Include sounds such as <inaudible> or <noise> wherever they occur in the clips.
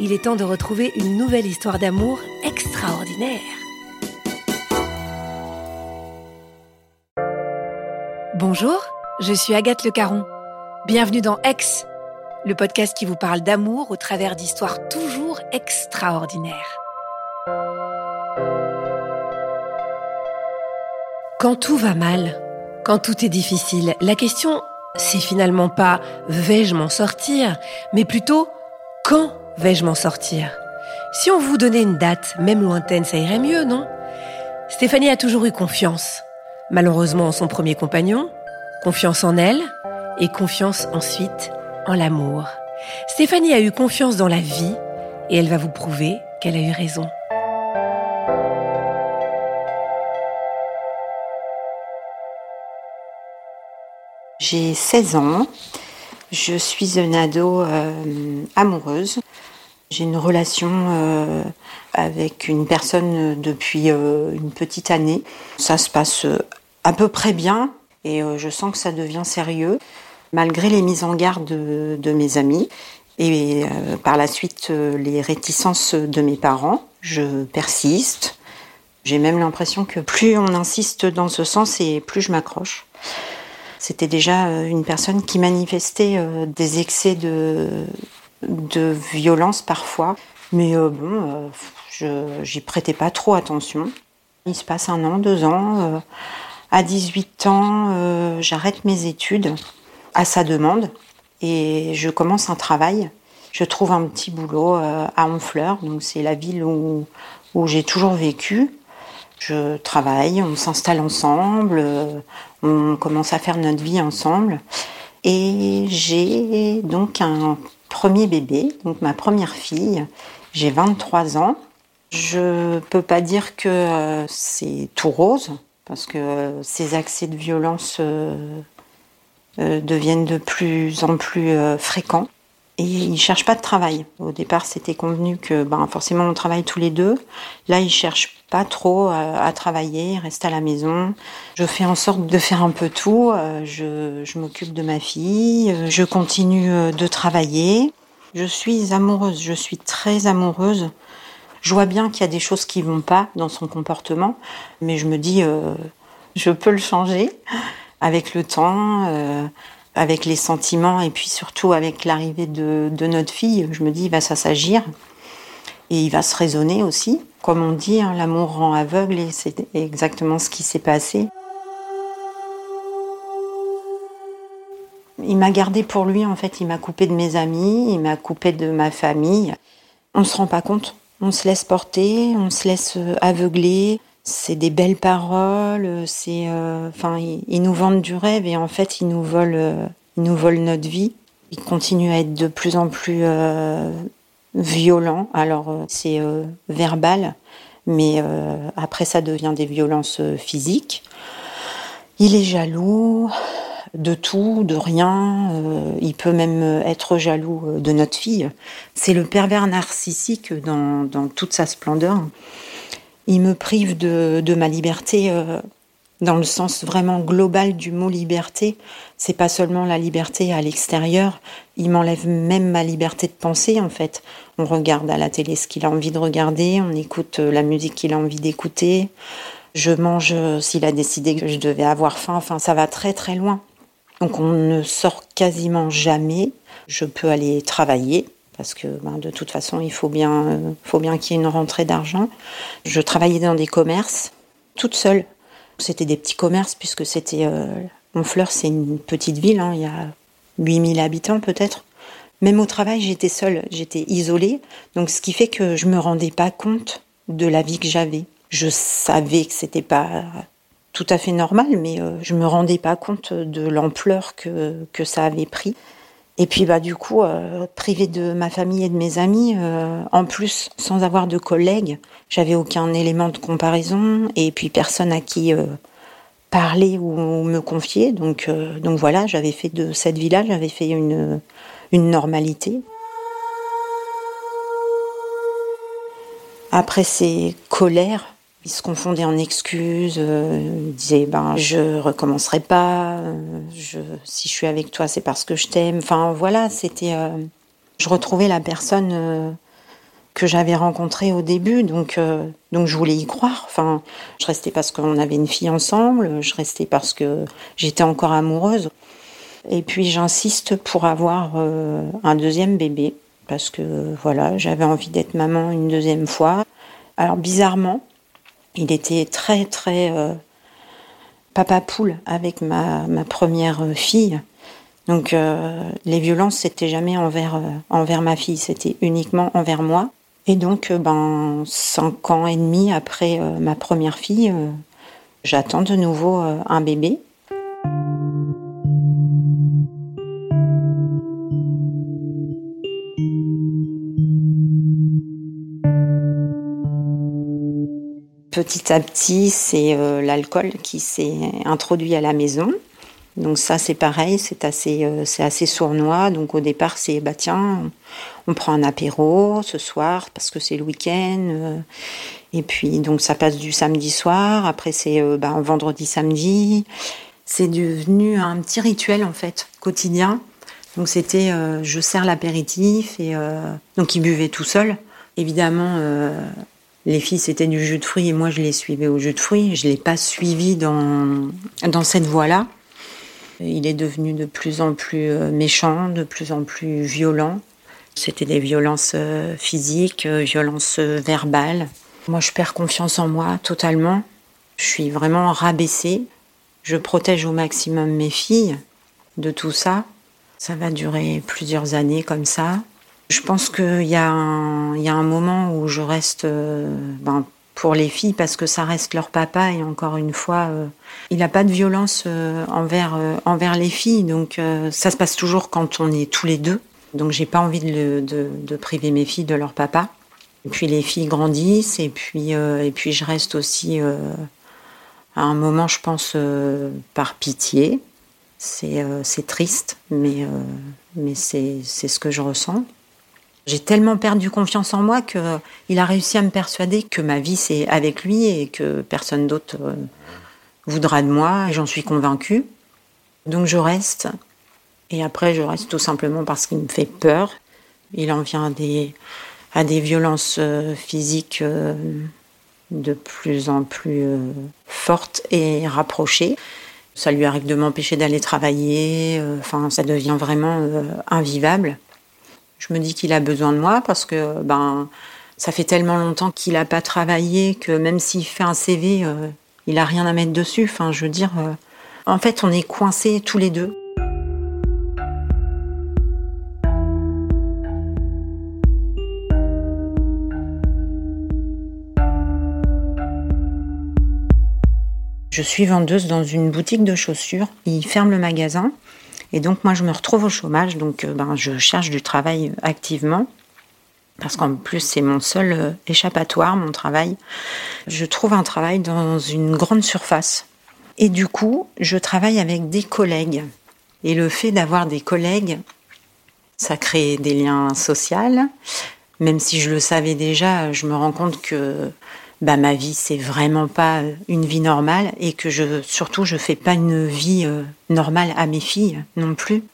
il est temps de retrouver une nouvelle histoire d'amour extraordinaire. Bonjour, je suis Agathe Le Caron. Bienvenue dans Ex, le podcast qui vous parle d'amour au travers d'histoires toujours extraordinaires. Quand tout va mal, quand tout est difficile, la question, c'est finalement pas vais-je m'en sortir, mais plutôt quand? Vais-je m'en sortir? Si on vous donnait une date, même lointaine, ça irait mieux, non? Stéphanie a toujours eu confiance. Malheureusement en son premier compagnon, confiance en elle et confiance ensuite en l'amour. Stéphanie a eu confiance dans la vie et elle va vous prouver qu'elle a eu raison. J'ai 16 ans. Je suis une ado euh, amoureuse. J'ai une relation euh, avec une personne depuis euh, une petite année. Ça se passe euh, à peu près bien et euh, je sens que ça devient sérieux malgré les mises en garde de, mes amis et euh, par la suite euh, les réticences de mes parents. Je persiste. J'ai même l'impression que plus on insiste dans ce sens et plus je m'accroche. C'était déjà euh, une personne qui manifestait euh, des excès de, violence parfois. Mais euh, bon, j'y prêtais pas trop attention. Il se passe un an, deux ans. à 18 ans, j'arrête mes études à sa demande et je commence un travail. Je trouve un petit boulot à Honfleur, donc c'est la ville où, où j'ai toujours vécu. Je travaille, on s'installe ensemble, euh, on commence à faire notre vie ensemble. Et j'ai donc un premier bébé, donc ma première fille. J'ai 23 ans. Je peux pas dire que euh, c'est tout rose, parce que euh, ces accès de violence deviennent de plus en plus fréquents. Et il cherche pas de travail. Au départ, c'était convenu que ben, forcément on travaille tous les deux. Là, il cherche pas trop à, à travailler, il reste à la maison. Je fais en sorte de faire un peu tout. Euh, je je m'occupe de ma fille, euh, je continue euh, de travailler. Je suis amoureuse, je suis très amoureuse. Je vois bien qu'il y a des choses qui vont pas dans son comportement, mais je me dis, euh, je peux le changer avec le temps, euh, avec les sentiments et puis surtout avec l'arrivée de, de notre fille. Je me dis, il va s'agir et il va se raisonner aussi. Comme on dit, hein, l'amour rend aveugle et c'est exactement ce qui s'est passé. Il m'a gardé pour lui, en fait, il m'a coupé de mes amis, il m'a coupé de ma famille. On se rend pas compte. On se laisse porter, on se laisse euh, aveugler. C'est des belles paroles, euh, c'est, euh, enfin, ils, nous vendent du rêve et en fait, ils nous volent, euh, ils nous volent notre vie. Ils continuent à être de plus en plus violents. Alors, c'est verbal, mais après, ça devient des violences physiques. Il est jaloux. de tout, de rien. Il peut même être jaloux de notre fille. C'est le pervers narcissique dans, toute sa splendeur. Il me prive de, ma liberté euh, dans le sens vraiment global du mot liberté. C'est pas seulement la liberté à l'extérieur, il m'enlève même ma liberté de penser en fait. On regarde à la télé ce qu'il a envie de regarder, on écoute la musique qu'il a envie d'écouter. Je mange s'il a décidé que je devais avoir faim, enfin ça va très très loin. Donc on ne sort quasiment jamais. Je peux aller travailler parce que ben, de toute façon il faut bien, faut bien qu'il y ait une rentrée d'argent. Je travaillais dans des commerces toute seule. C'était des petits commerces puisque c'était euh, Honfleur, c'est une petite ville, hein, il y a 8000 habitants peut-être. Même au travail, j'étais seule, j'étais isolée, donc ce qui fait que je me rendais pas compte de la vie que j'avais. Je savais que c'était pas tout à fait normal, mais euh, je me rendais pas compte de l'ampleur que, que ça avait pris. Et puis bah du coup, euh, privée de ma famille et de mes amis, euh, en plus sans avoir de collègues, j'avais aucun élément de comparaison et puis personne à qui euh, parler ou, me confier. Donc donc voilà, j'avais fait de cette vie-là, j'avais fait une une normalité. Après ces colères, il se confondait en excuses, euh, il disait ben je recommencerai pas, euh, je, si je suis avec toi c'est parce que je t'aime. Enfin voilà, c'était, euh, je retrouvais la personne que j'avais rencontrée au début, donc donc je voulais y croire. Enfin, je restais parce qu'on avait une fille ensemble, je restais parce que j'étais encore amoureuse. Et puis j'insiste pour avoir un deuxième bébé parce que voilà, j'avais envie d'être maman une deuxième fois. Alors bizarrement, il était très très euh, papa poule avec ma, première fille. Donc euh, les violences c'était jamais envers euh, envers ma fille, c'était uniquement envers moi. Et donc ben cinq ans et demi après ma première fille, j'attends de nouveau un bébé. Petit à petit, c'est euh, l'alcool qui s'est introduit à la maison. Donc ça, c'est pareil, c'est assez, euh, assez sournois. Donc au départ, c'est bah tiens, on prend un apéro ce soir parce que c'est le week-end. Euh. et puis donc ça passe du samedi soir. Après c'est bah, vendredi, samedi. C'est devenu un petit rituel en fait quotidien. Donc c'était, je sers l'apéritif et donc il buvait tout seul. Évidemment, les filles, c'était du jus de fruits et moi, je les suivais au jus de fruits. Je ne l'ai pas suivi dans, dans cette voie-là. Il est devenu de plus en plus euh, méchant, de plus en plus violent. C'était des violences euh, physiques, euh, violences verbales. Moi, je perds confiance en moi totalement. Je suis vraiment rabaissée. Je protège au maximum mes filles de tout ça. Ça va durer plusieurs années comme ça. Je pense qu'il y, a un, moment où je reste euh, ben, pour les filles parce que ça reste leur papa et encore une fois, euh, il n'a pas de violence euh, envers, envers les filles. Donc ça se passe toujours quand on est tous les deux. Donc j'ai pas envie de, priver mes filles de leur papa. Et puis les filles grandissent et puis, et puis je reste aussi à un moment, je pense, par pitié. C'est triste, mais c'est ce que je ressens. J'ai tellement perdu confiance en moi qu'il a réussi à me persuader que ma vie c'est avec lui et que personne d'autre euh, voudra de moi. J'en suis convaincue. Donc je reste. Et après, je reste tout simplement parce qu'il me fait peur. Il en vient à des, à des violences euh, physiques euh, de plus en plus fortes et rapprochées. Ça lui arrive de m'empêcher d'aller travailler. Enfin, ça devient vraiment invivable. Je me dis qu'il a besoin de moi parce que ben ça fait tellement longtemps qu'il n'a pas travaillé que même s'il fait un CV, euh, il n'a rien à mettre dessus. Enfin, je veux euh, en fait, on est coincés tous les deux. Je suis vendeuse dans une boutique de chaussures. Il ferme le magasin. Et donc moi je me retrouve au chômage, donc euh, ben, je cherche du travail activement. Parce qu'en plus, c'est mon seul euh, échappatoire, mon travail. Je trouve un travail dans une grande surface. Et du coup, je travaille avec des collègues Et le fait d'avoir des collègues, ça crée des liens sociaux. Même si je le savais déjà, je me rends compte que bah, ma vie, c'est vraiment pas une vie normale et que je, surtout, je fais pas une vie euh, normale à mes filles non plus.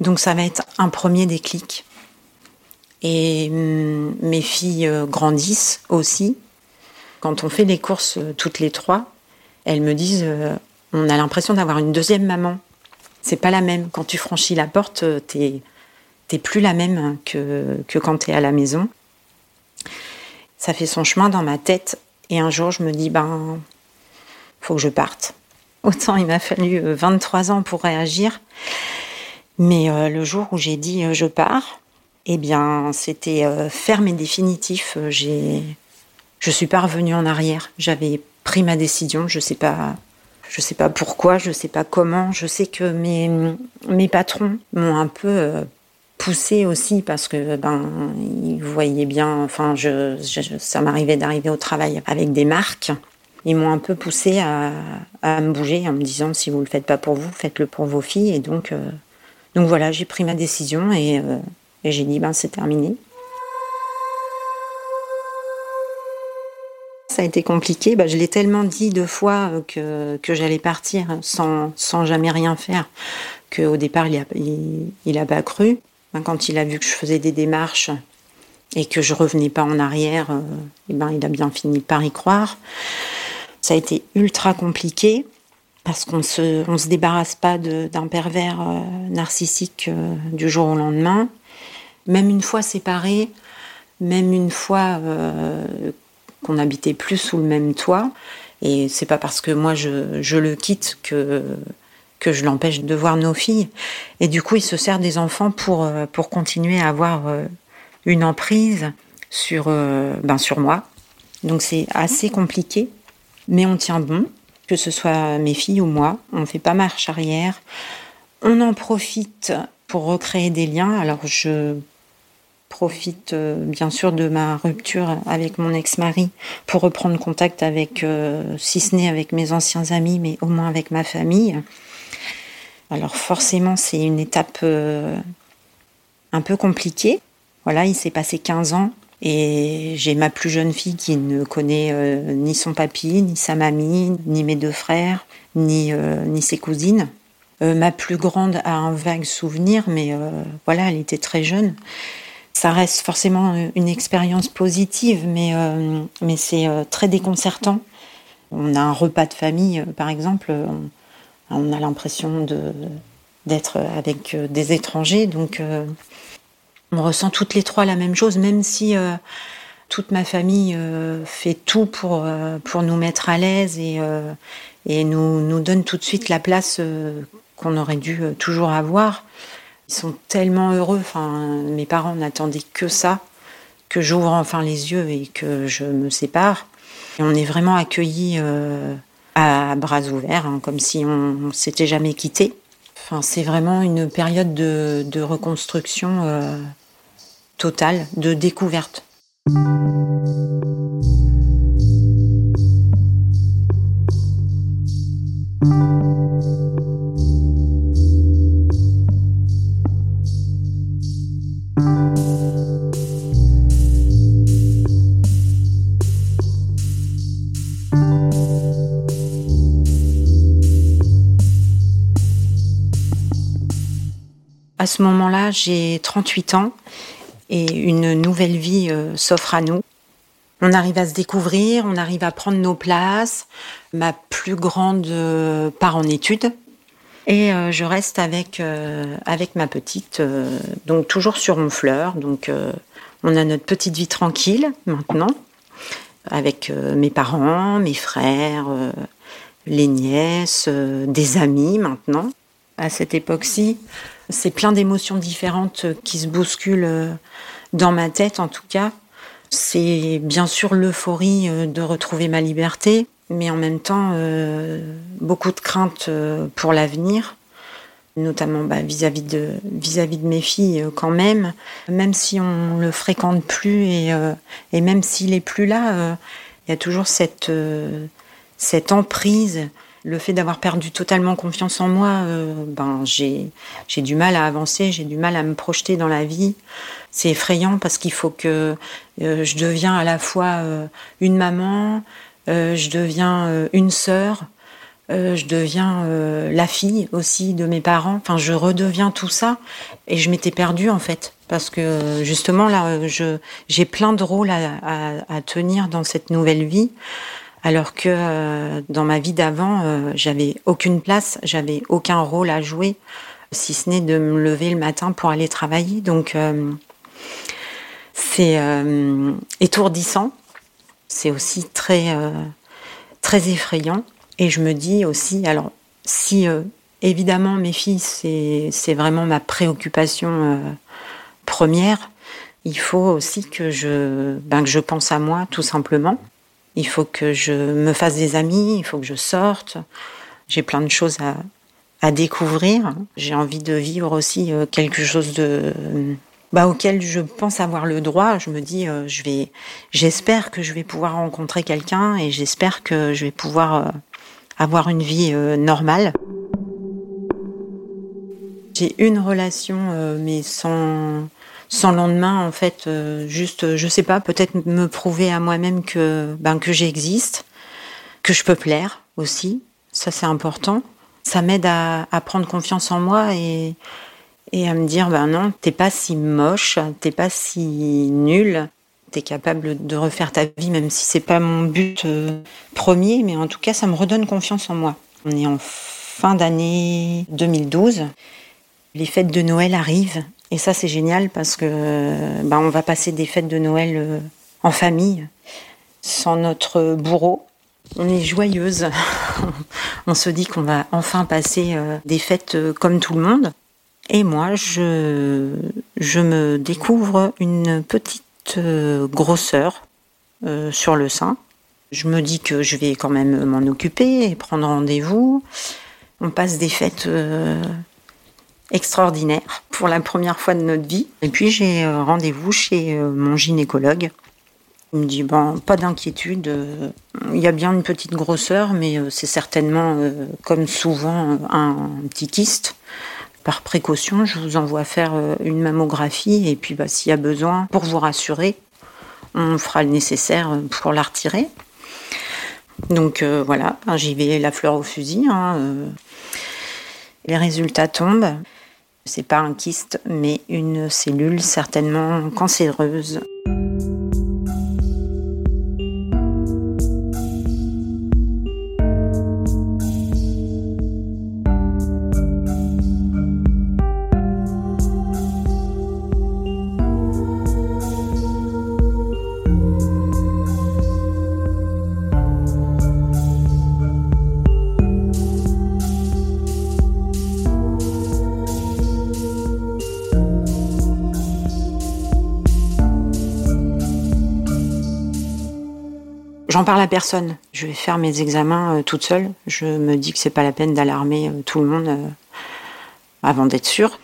Donc ça va être un premier déclic. Et hum, mes filles euh, grandissent aussi. Quand on fait les courses euh, toutes les trois, elles me disent on a l'impression d'avoir une deuxième maman. C'est pas la même. Quand tu franchis la porte, t'es t'es plus la même que, que quand t'es à la maison. Ça fait son chemin dans ma tête et un jour, je me dis, ben, faut que je parte. Autant il m'a fallu 23 euh, ans pour réagir. Mais euh, le jour où j'ai dit euh, je pars, eh bien, c'était ferme et définitif. J'ai, je suis pas revenue en arrière. J'avais pris ma décision. Je sais pas, je sais pas pourquoi, je sais pas comment. Je sais que mes patrons m'ont un peu poussé aussi parce que ben ils voyaient bien enfin je, ça m'arrivait d'arriver au travail avec des marques ils m'ont un peu poussé à, à, me bouger en me disant si vous le faites pas pour vous faites-le pour vos filles et donc euh, donc voilà j'ai pris ma décision et, euh, et j'ai dit ben c'est terminé ça a été compliqué. Ben, je l'ai tellement dit deux fois que, que j'allais partir sans, sans jamais rien faire qu'au départ, il n'a il a pas cru. Ben, quand il a vu que je faisais des démarches et que je revenais pas en arrière, euh, eh ben, il a bien fini par y croire. Ça a été ultra compliqué parce qu'on se, on se débarrasse pas d'un pervers euh, narcissique euh, du jour au lendemain. Même une fois séparés, même une fois qu'on n'habitait plus sous le même toit, et c'est pas parce que moi je, je le quitte que que je l'empêche de voir nos filles. Et du coup, il se sert des enfants pour, euh, pour continuer à avoir euh, une emprise sur, euh, ben sur moi. Donc c'est assez compliqué, mais on tient bon, que ce soit mes filles ou moi. On ne fait pas marche arrière. On en profite pour recréer des liens. Alors je profite bien sûr de ma rupture avec mon ex-mari pour reprendre contact avec, si ce n'est avec mes anciens amis, mais au moins avec ma famille. Alors forcément, c'est une étape euh, un peu compliquée. Voilà, il s'est passé 15 ans et j'ai ma plus jeune fille qui ne connaît euh, ni son papy, ni sa mamie, ni mes deux frères, ni, euh, ni ses cousines. ma plus grande a un vague souvenir, mais voilà, elle était très jeune. Ça reste forcément une expérience positive, mais, mais c'est très déconcertant. On a un repas de famille, par exemple, a l'impression d'être avec euh, des étrangers, donc euh, on ressent toutes les trois la même chose, même si euh, toute ma famille fait tout pour, pour nous mettre à l'aise et, et nous, nous donne tout de suite la place qu'on aurait dû toujours avoir. Ils sont tellement heureux, enfin, mes parents n'attendaient que ça, que j'ouvre enfin les yeux et que je me sépare. Et on est vraiment accueillis à bras ouverts, hein, comme si on, s'était jamais quitté. Enfin, c'est vraiment une période de, reconstruction euh, totale, de découverte. Ce moment-là, j'ai 38 ans et une nouvelle vie euh, s'offre à nous. On arrive à se découvrir, on arrive à prendre nos places. Ma plus grande euh, part en études et euh, je reste avec avec ma petite, donc toujours sur Honfleur. Donc on a notre petite vie tranquille maintenant avec mes parents, mes frères, les nièces, des amis maintenant. À cette époque-ci, c'est plein d'émotions différentes qui se bousculent euh, dans ma tête en tout cas. C'est bien sûr l'euphorie euh, de retrouver ma liberté, mais en même temps euh, beaucoup de craintes pour l'avenir, notamment bah, vis-à-vis de mes filles quand même. Même si on le fréquente plus et, même s'il est plus là, il y a toujours cette emprise Le fait d'avoir perdu totalement confiance en moi, euh, ben j'ai du mal à avancer, j'ai du mal à me projeter dans la vie. C'est effrayant parce qu'il faut que euh, je deviens à la fois euh, une maman, je deviens une sœur, je deviens la fille aussi de mes parents. Enfin, je redeviens tout ça et je m'étais perdue en fait parce que justement là, j'ai plein de rôles à, à, à tenir dans cette nouvelle vie alors que euh, dans ma vie d'avant, euh, j'avais aucune place, j'avais aucun rôle à jouer, si ce n'est de me lever le matin pour aller travailler. Donc euh, c'est étourdissant, c'est aussi très très effrayant. Et je me dis aussi, alors si évidemment mes filles c'est vraiment ma préoccupation première, il faut aussi que je ben, que je pense à moi tout simplement il faut que je me fasse des amis, il faut que je sorte. J'ai plein de choses à, découvrir. J'ai envie de vivre aussi euh, quelque chose de bah, auquel je pense avoir le droit. Je me dis, euh, j'espère que je vais pouvoir rencontrer quelqu'un et j'espère que je vais pouvoir euh, avoir une vie normale. J'ai une relation, mais sans sans lendemain, en fait, euh, juste, je sais pas, peut-être me prouver à moi-même que, ben, que j'existe, que je peux plaire aussi. Ça, c'est important. Ça m'aide à, prendre confiance en moi et, et à me dire, ben non, t'es pas si moche, t'es pas si nul. T'es capable de refaire ta vie, même si c'est pas mon but euh, premier, mais en tout cas, ça me redonne confiance en moi. On est en fin d'année 2012. Les fêtes de Noël arrivent et ça, c'est génial parce que bah, on va passer des fêtes de Noël euh, en famille, sans notre bourreau. On est joyeuse. <laughs> on se dit qu'on va enfin passer euh, des fêtes euh, comme tout le monde. Et moi, je, je me découvre une petite grosseur sur le sein. Je me dis que je vais quand même m'en occuper et prendre rendez-vous. On passe des fêtes extraordinaire pour la première fois de notre vie. Et puis j'ai euh, rendez-vous chez euh, mon gynécologue. Il me dit bon, pas d'inquiétude, euh, il y a bien une petite grosseur, mais c'est certainement, comme souvent, un petit kyste. Par précaution, je vous envoie faire une mammographie et puis bah, s'il y a besoin, pour vous rassurer, on fera le nécessaire pour la retirer. Donc voilà, j'y vais la fleur au fusil. Hein, les résultats tombent. C'est pas un kyste, mais une cellule certainement cancéreuse. Parle à personne. Je vais faire mes examens euh, toute seule. Je me dis que c'est pas la peine d'alarmer euh, tout le monde euh, avant d'être sûre.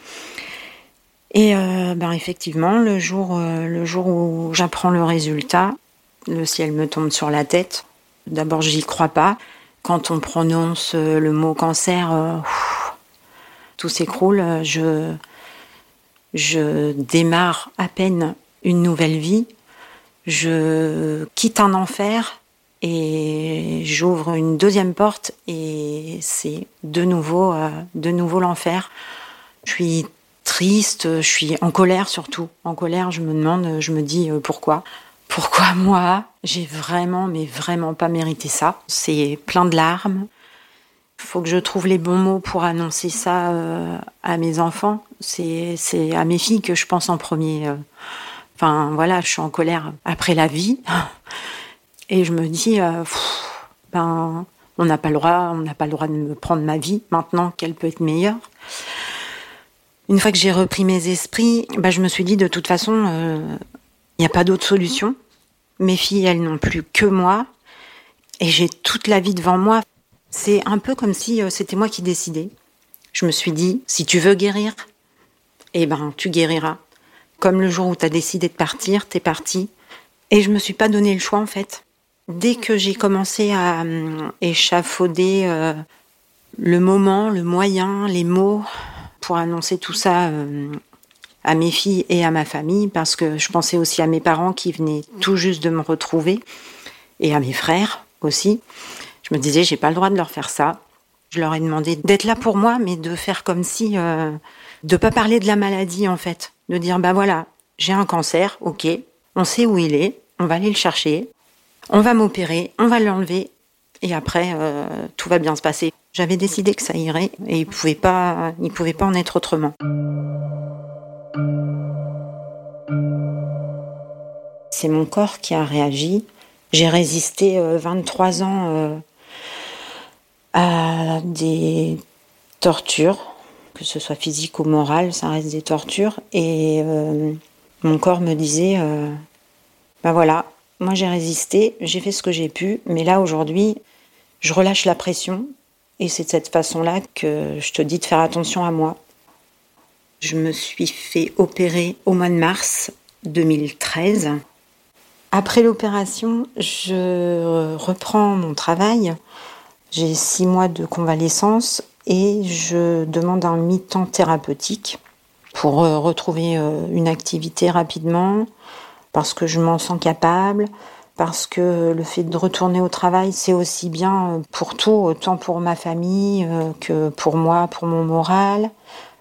Et ben effectivement, le jour, le jour où j'apprends le résultat, le ciel me tombe sur la tête. D'abord, j'y crois pas. Quand on prononce le mot cancer, tout s'écroule. Je, je démarre à peine une nouvelle vie je quitte un enfer et j'ouvre une deuxième porte et c'est de nouveau, euh, de nouveau l'enfer. Je suis triste, je suis en colère surtout. En colère, je me demande, je me dis euh, pourquoi? Pourquoi moi J'ai vraiment, mais vraiment pas mérité ça? C'est plein de larmes. Il faut que je trouve les bons mots pour annoncer ça euh, à mes enfants. C'est à mes filles que je pense en premier. Enfin voilà, je suis en colère après la vie. <laughs> Et je me dis, euh, ben, on n'a pas le droit, on n'a pas le droit de me prendre ma vie maintenant qu'elle peut être meilleure. Une fois que j'ai repris mes esprits, ben, je me suis dit de toute façon, il euh, n'y a pas d'autre solution. Mes filles, elles n'ont plus que moi, et j'ai toute la vie devant moi. C'est un peu comme si euh, c'était moi qui décidais. Je me suis dit, si tu veux guérir, eh ben, tu guériras. Comme le jour où tu as décidé de partir, t'es parti. Et je me suis pas donné le choix, en fait. Dès que j'ai commencé à euh, échafauder euh, le moment, le moyen, les mots pour annoncer tout ça euh, à mes filles et à ma famille, parce que je pensais aussi à mes parents qui venaient tout juste de me retrouver, et à mes frères aussi. Je me disais, j'ai pas le droit de leur faire ça. Je leur ai demandé d'être là pour moi, mais de faire comme si, euh, de pas parler de la maladie en fait, de dire bah voilà, j'ai un cancer, ok, on sait où il est, on va aller le chercher, on va m'opérer, on va l'enlever, et après euh, tout va bien se passer. J'avais décidé que ça irait, et il il pouvait pas en être autrement. C'est mon corps qui a réagi. J'ai résisté 23 euh, ans euh, à des tortures, que ce soit physique ou morale, ça reste des tortures. Et mon corps me disait, ben voilà, moi j'ai résisté, j'ai fait ce que j'ai pu, mais là aujourd'hui, je relâche la pression. Et c'est de cette façon-là que je te dis de faire attention à moi. Je me suis fait opérer au mois de mars 2013. Après l'opération, je reprends mon travail. J'ai six mois de convalescence et je demande un mi-temps thérapeutique pour euh, retrouver euh, une activité rapidement parce que je m'en sens capable, parce que le fait de retourner au travail, c'est aussi bien pour tout, autant pour ma famille euh, que pour moi, pour mon moral.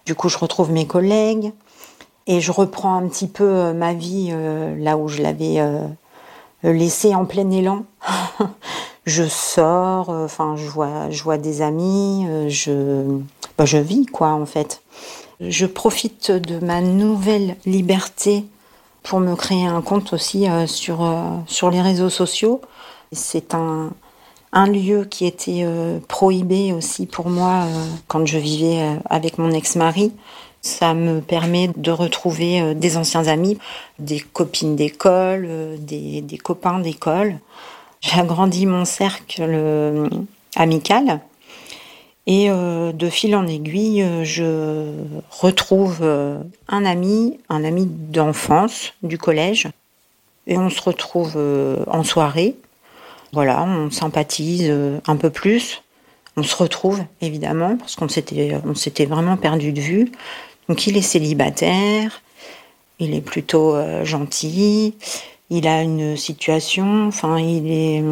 Du coup, je retrouve mes collègues et je reprends un petit peu ma vie là où je l'avais laissé en plein élan. <laughs> je sors, euh, enfin, je vois, des amis, euh, je, bah, je vis, quoi, en fait. Je profite de ma nouvelle liberté pour me créer un compte aussi euh, sur, sur les réseaux sociaux. C'est un, un lieu qui était prohibé aussi pour moi quand je vivais avec mon ex-mari. Ça me permet de retrouver euh, des anciens amis, des copines d'école, euh, des, copains d'école. J'ai agrandi mon cercle euh, amical. Et de fil en aiguille, je retrouve un ami, un ami d'enfance du collège. Et on se retrouve en soirée. Voilà, on sympathise un peu plus. On se retrouve, évidemment, parce qu'on s'était, on s'était vraiment perdu de vue. Donc il est célibataire, il est plutôt euh, gentil, il a une situation, enfin il est,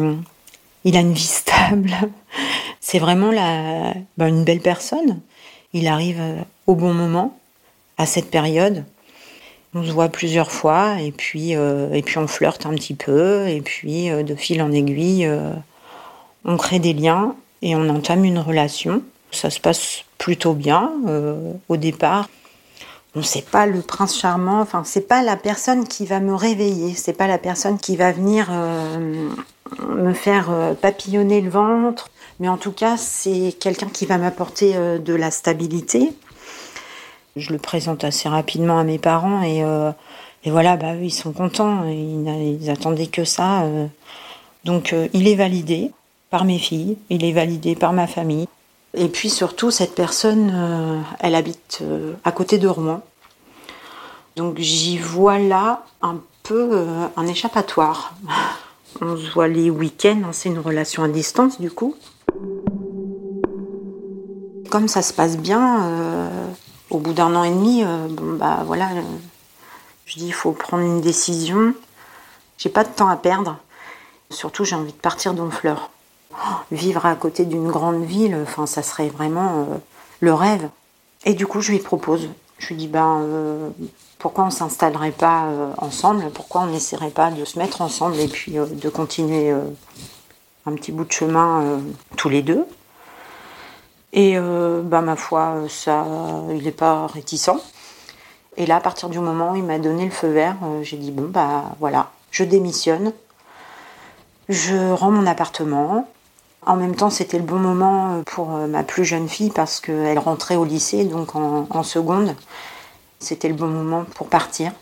il a une vie stable. C'est vraiment la, ben, une belle personne. Il arrive euh, au bon moment, à cette période. On se voit plusieurs fois et puis, euh, et puis on flirte un petit peu et puis de fil en aiguille, on crée des liens et on entame une relation. Ça se passe plutôt bien au départ on sait pas le prince charmant, enfin c'est pas la personne qui va me réveiller, c'est pas la personne qui va venir euh, me faire euh, papillonner le ventre, mais en tout cas c'est quelqu'un qui va m'apporter euh, de la stabilité. Je le présente assez rapidement à mes parents et, et voilà, bah ils sont contents, ils, ils attendaient que ça. donc il est validé par mes filles, il est validé par ma famille. Et puis surtout, cette personne, euh, elle habite euh, à côté de Rouen. Donc j'y vois là un peu euh, un échappatoire. <laughs> On se voit les week-ends, hein, c'est une relation à distance du coup. Comme ça se passe bien, au bout d'un an et demi, bon bah voilà, je dis il faut prendre une décision. J'ai pas de temps à perdre. Surtout j'ai envie de partir d'Honfleur vivre à côté d'une grande ville, enfin, ça serait vraiment euh, le rêve. Et du coup, je lui propose. Je lui dis, ben, euh, pourquoi on s'installerait pas euh, ensemble? Pourquoi on n'essaierait pas de se mettre ensemble et puis de continuer un petit bout de chemin tous les deux Et ben, ma foi, ça, il n'est pas réticent. Et là, à partir du moment où il m'a donné le feu vert, j'ai dit, bon, bah voilà, je démissionne. Je rends mon appartement, en même temps, c'était le bon moment euh, pour euh, ma plus jeune fille parce qu'elle rentrait au lycée, donc en, seconde. C'était le bon moment pour partir.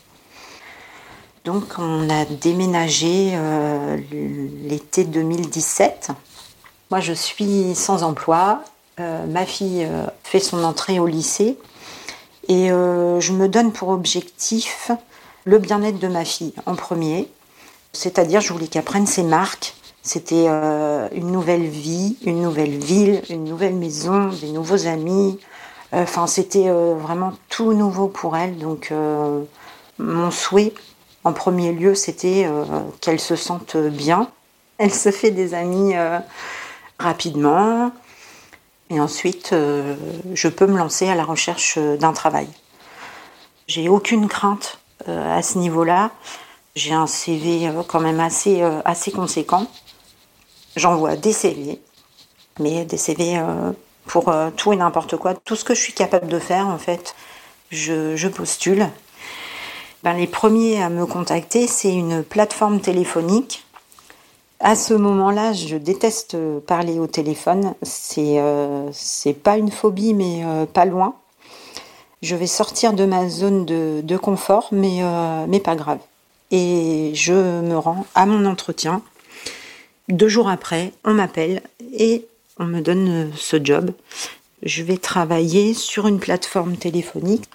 Donc on a déménagé euh, l'été 2017. Moi je suis sans emploi. ma fille fait son entrée au lycée. Et je me donne pour objectif le bien-être de ma fille en premier. C'est-à-dire je voulais qu'elle prenne ses marques C'était une nouvelle vie, une nouvelle ville, une nouvelle maison, des nouveaux amis. Enfin, c'était vraiment tout nouveau pour elle. Donc, mon souhait, en premier lieu, c'était qu'elle se sente bien. Elle se fait des amis rapidement. Et ensuite, je peux me lancer à la recherche d'un travail. J'ai aucune crainte à ce niveau-là. J'ai un CV euh, quand même assez, euh, conséquent. J'envoie des CV, mais des CV euh, pour tout et n'importe quoi. Tout ce que je suis capable de faire, en fait, je, postule. Ben, les premiers à me contacter, c'est une plateforme téléphonique. À ce moment-là, je déteste parler au téléphone. C'est c'est pas une phobie, mais pas loin. Je vais sortir de ma zone de, confort, mais, mais pas grave et je me rends à mon entretien. Deux jours après, on m'appelle et on me donne ce job. Je vais travailler sur une plateforme téléphonique.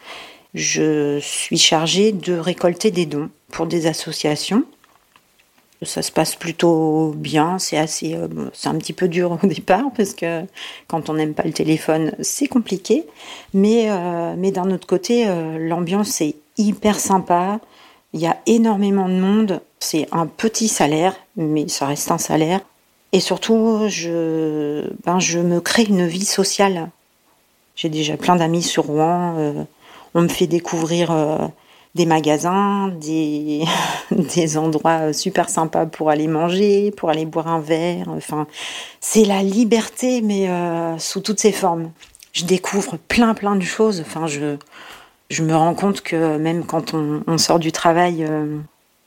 Je suis chargée de récolter des dons pour des associations. Ça se passe plutôt bien, c'est assez, euh, c'est un petit peu dur au <laughs> départ parce que quand on n'aime pas le téléphone, c'est compliqué. Mais, euh, mais d'un autre côté, euh, l'ambiance est hyper sympa. Il y a énormément de monde. C'est un petit salaire, mais ça reste un salaire. Et surtout, je, ben, je me crée une vie sociale. J'ai déjà plein d'amis sur Rouen. Euh, on me fait découvrir euh, des magasins, des, <laughs> des endroits super sympas pour aller manger, pour aller boire un verre. Enfin, c'est la liberté, mais euh, sous toutes ses formes. Je découvre plein, plein de choses. Enfin, je, je me rends compte que même quand on, sort du travail euh,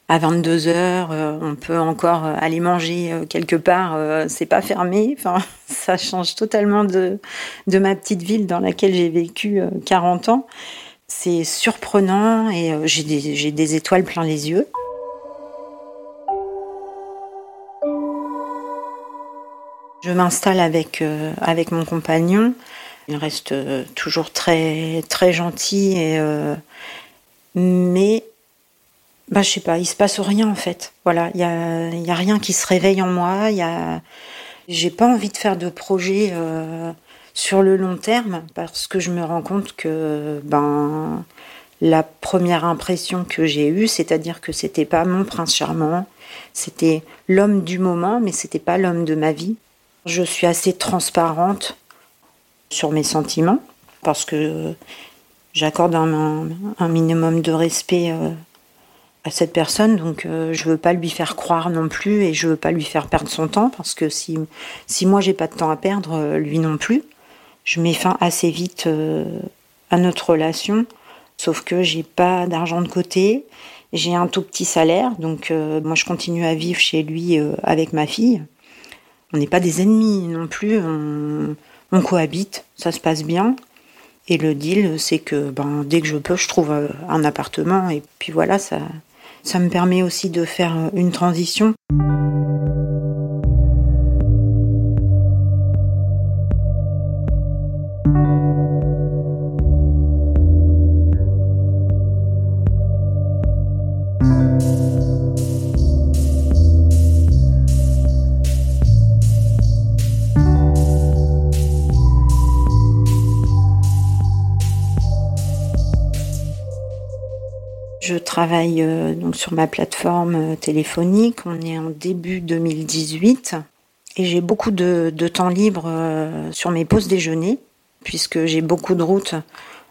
à 22 heures, euh, on peut encore aller manger euh, quelque part, c'est pas fermé. Enfin, <laughs> ça change totalement de, de ma petite ville dans laquelle j'ai vécu 40 ans. C'est surprenant et j'ai des, étoiles plein les yeux. Je m'installe avec, avec mon compagnon. Il reste euh, toujours très, gentil, euh, mais bah, je sais pas, il se passe rien en fait. Voilà, il n'y a, a rien qui se réveille en moi. Y a... J'ai pas envie de faire de projet euh, sur le long terme parce que je me rends compte que ben, la première impression que j'ai eue, c'est-à-dire que c'était pas mon prince charmant, c'était l'homme du moment, mais c'était pas l'homme de ma vie. Je suis assez transparente sur mes sentiments, parce que j'accorde un, minimum de respect euh, à cette personne, donc euh, je veux pas lui faire croire non plus et je veux pas lui faire perdre son temps, parce que si, si moi j'ai pas de temps à perdre, euh, lui non plus, je mets fin assez vite à notre relation, sauf que j'ai pas d'argent de côté, j'ai un tout petit salaire, donc moi je continue à vivre chez lui avec ma fille. On n'est pas des ennemis non plus. On, on cohabite, ça se passe bien. Et le deal, c'est que ben, dès que je peux, je trouve euh, un appartement. Et puis voilà, ça, ça me permet aussi de faire une transition. Je travaille euh, donc sur ma plateforme euh, téléphonique. On est en début 2018 et j'ai beaucoup de, temps libre euh, sur mes pauses déjeuner puisque j'ai beaucoup de routes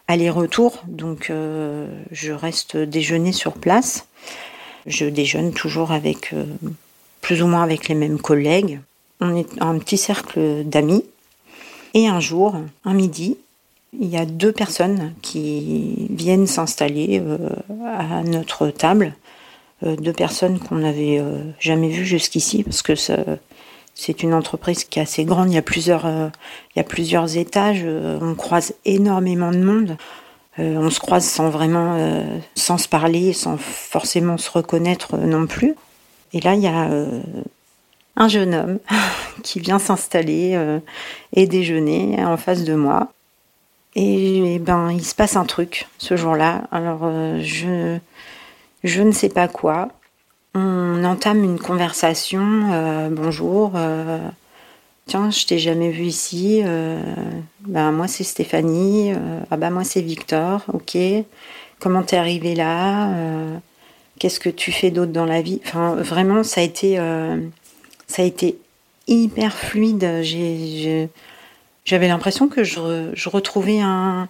aller-retour. Donc je reste déjeuner sur place. Je déjeune toujours avec plus ou moins avec les mêmes collègues. On est un petit cercle d'amis. Et un jour, un midi, il y a deux personnes qui viennent s'installer euh, à notre table, euh, deux personnes qu'on n'avait euh, jamais vues jusqu'ici parce que c'est une entreprise qui est assez grande, il y a plusieurs, il y a plusieurs étages, on croise énormément de monde. on se croise sans vraiment, sans se parler, sans forcément se reconnaître non plus. Et là, il y a un jeune homme <laughs> qui vient s'installer et déjeuner en face de moi. Et, ben, il se passe un truc ce jour-là. Alors, euh, je, je ne sais pas quoi. On entame une conversation. euh, bonjour. euh, tiens, je t'ai jamais vu ici. ben, moi, c'est Stéphanie. ah ben, moi, c'est Victor. Ok. Comment t'es arrivé là Qu'est-ce que tu fais d'autre dans la vie? Enfin, vraiment, ça a été, ça a été hyper fluide. J'ai- j'avais l'impression que je, re- je retrouvais un,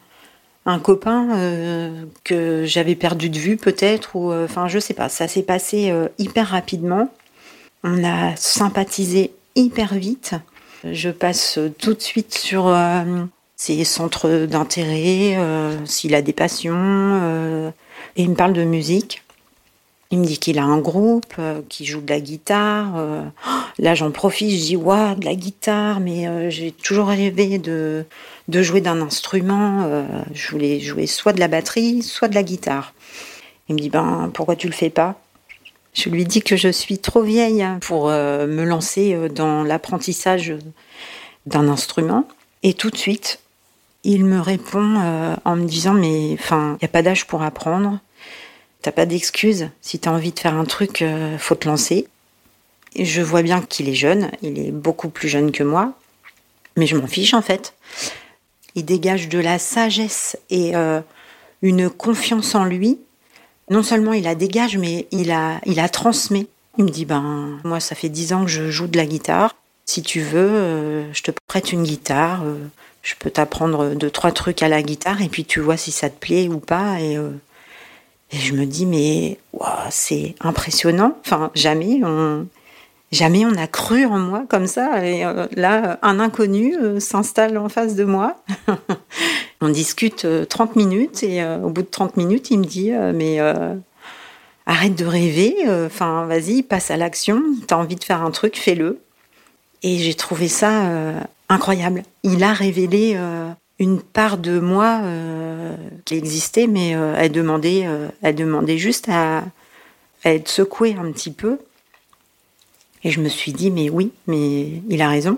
copain euh, que j'avais perdu de vue peut-être ou euh, enfin je sais pas. Ça s'est passé euh, hyper rapidement. On a sympathisé hyper vite. Je passe tout de suite sur ses centres d'intérêt s'il a des passions et il me parle de musique il me dit qu'il a un groupe, euh, qu'il joue de la guitare. euh. Là, j'en profite, je dis Waouh, de la guitare, mais euh, j'ai toujours rêvé de, de jouer d'un instrument. euh, je voulais jouer soit de la batterie, soit de la guitare. Il me dit Ben, pourquoi tu le fais pas? Je lui dis que je suis trop vieille pour euh, me lancer dans l'apprentissage d'un instrument. Et tout de suite, il me répond en me disant Mais enfin, il n'y a pas d'âge pour apprendre. T'as pas d'excuse. Si t'as envie de faire un truc, euh, faut te lancer. Et je vois bien qu'il est jeune. Il est beaucoup plus jeune que moi. Mais je m'en fiche, en fait. Il dégage de la sagesse et euh, une confiance en lui. Non seulement il la dégage, mais il a, il la transmet. Il me dit, ben, moi, ça fait dix ans que je joue de la guitare. Si tu veux, euh, je te prête une guitare. je peux t'apprendre deux, trois trucs à la guitare et puis tu vois si ça te plaît ou pas. Et, et je me dis, mais ouah, c'est impressionnant. Jamais on, jamais on a cru en moi comme ça. Et euh, là, un inconnu euh, s'installe en face de moi. <laughs> on discute euh, 30 minutes et euh, au bout de 30 minutes, il me dit, mais arrête de rêver. vas-y, passe à l'action. T'as envie de faire un truc, fais-le. Et j'ai trouvé ça incroyable. Il a révélé une part de moi euh, qui existait, mais euh, elle, demandait, euh, juste à, à être secouée un petit peu. Et je me suis dit, mais oui, mais il a raison.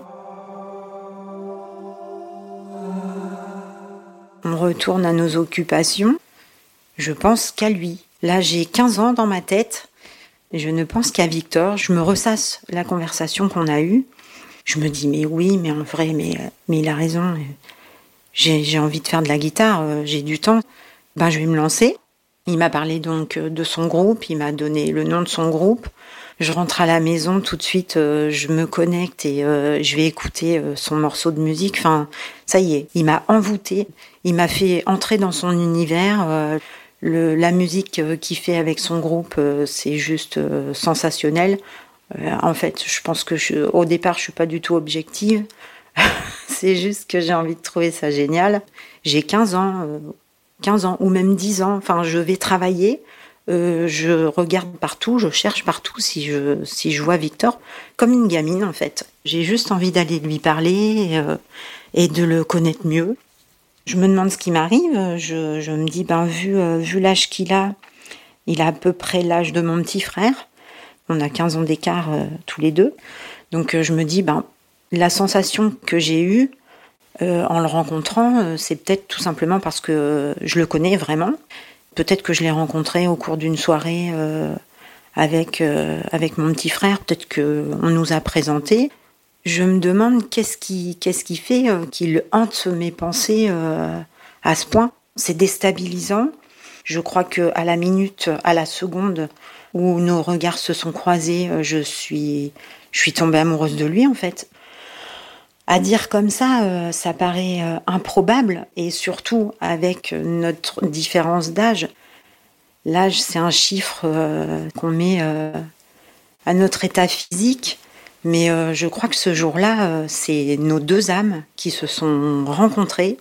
On retourne à nos occupations. Je pense qu'à lui. Là, j'ai 15 ans dans ma tête. Je ne pense qu'à Victor. Je me ressasse la conversation qu'on a eue. Je me dis, mais oui, mais en vrai, mais, mais il a raison. J'ai envie de faire de la guitare, euh, j'ai du temps. Ben, je vais me lancer. Il m'a parlé donc euh, de son groupe, il m'a donné le nom de son groupe. Je rentre à la maison tout de suite, euh, je me connecte et euh, je vais écouter euh, son morceau de musique. Enfin, ça y est, il m'a envoûté, il m'a fait entrer dans son univers. le, la musique qu'il fait avec son groupe, c'est juste sensationnel. En fait, je pense que je, au départ, je suis pas du tout objective. <laughs> c'est juste que j'ai envie de trouver ça génial. J'ai 15 ans, euh, 15 ans ou même 10 ans. Enfin, je vais travailler. euh, je regarde partout, je cherche partout si je, si je vois Victor comme une gamine en fait. J'ai juste envie d'aller lui parler euh, et de le connaître mieux. Je me demande ce qui m'arrive. Je, me dis, ben, vu, euh, vu l'âge qu'il a, il a à peu près l'âge de mon petit frère. On a 15 ans d'écart euh, tous les deux. Donc euh, je me dis, ben, la sensation que j'ai eue euh, en le rencontrant, euh, c'est peut-être tout simplement parce que euh, je le connais vraiment. Peut-être que je l'ai rencontré au cours d'une soirée avec, avec mon petit frère. Peut-être qu'on nous a présenté. Je me demande qu'est-ce qui, qu'est-ce qui fait qu'il hante mes pensées à ce point. C'est déstabilisant. Je crois que à la minute, à la seconde où nos regards se sont croisés, je suis, je suis tombée amoureuse de lui en fait. À dire comme ça, euh, ça paraît euh, improbable et surtout avec notre différence d'âge. L'âge, c'est un chiffre euh, qu'on met euh, à notre état physique, mais euh, je crois que ce jour-là, euh, c'est nos deux âmes qui se sont rencontrées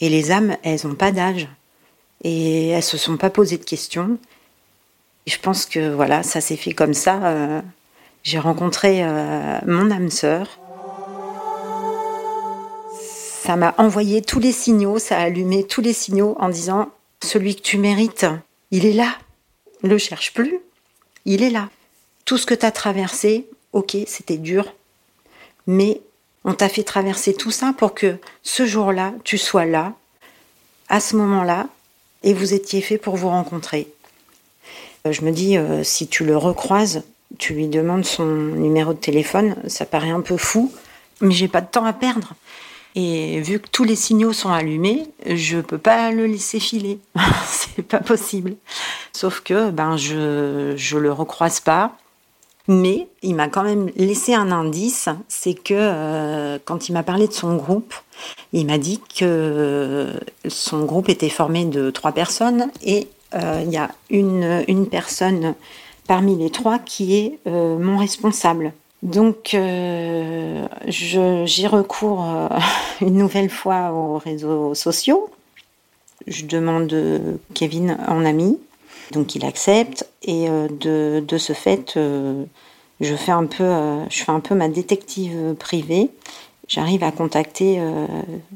et les âmes, elles n'ont pas d'âge et elles se sont pas posées de questions. Je pense que voilà, ça s'est fait comme ça. euh, J'ai rencontré euh, mon âme sœur. Ça m'a envoyé tous les signaux, ça a allumé tous les signaux en disant celui que tu mérites, il est là. Ne le cherche plus, il est là. Tout ce que tu as traversé, ok, c'était dur, mais on t'a fait traverser tout ça pour que ce jour-là, tu sois là, à ce moment-là, et vous étiez fait pour vous rencontrer. Je me dis, si tu le recroises, tu lui demandes son numéro de téléphone, ça paraît un peu fou, mais j'ai pas de temps à perdre. Et vu que tous les signaux sont allumés, je peux pas le laisser filer. <laughs> c'est pas possible. Sauf que ben je je le recroise pas. Mais il m'a quand même laissé un indice, c'est que euh, quand il m'a parlé de son groupe, il m'a dit que son groupe était formé de trois personnes et euh, il y a une, une personne parmi les trois qui est euh, mon responsable. Donc euh, j'y recours euh, <laughs> une nouvelle fois aux réseaux sociaux. Je demande Kevin en ami, donc il accepte et de, de, ce fait je fais un peu je fais un peu ma détective privée. J'arrive à contacter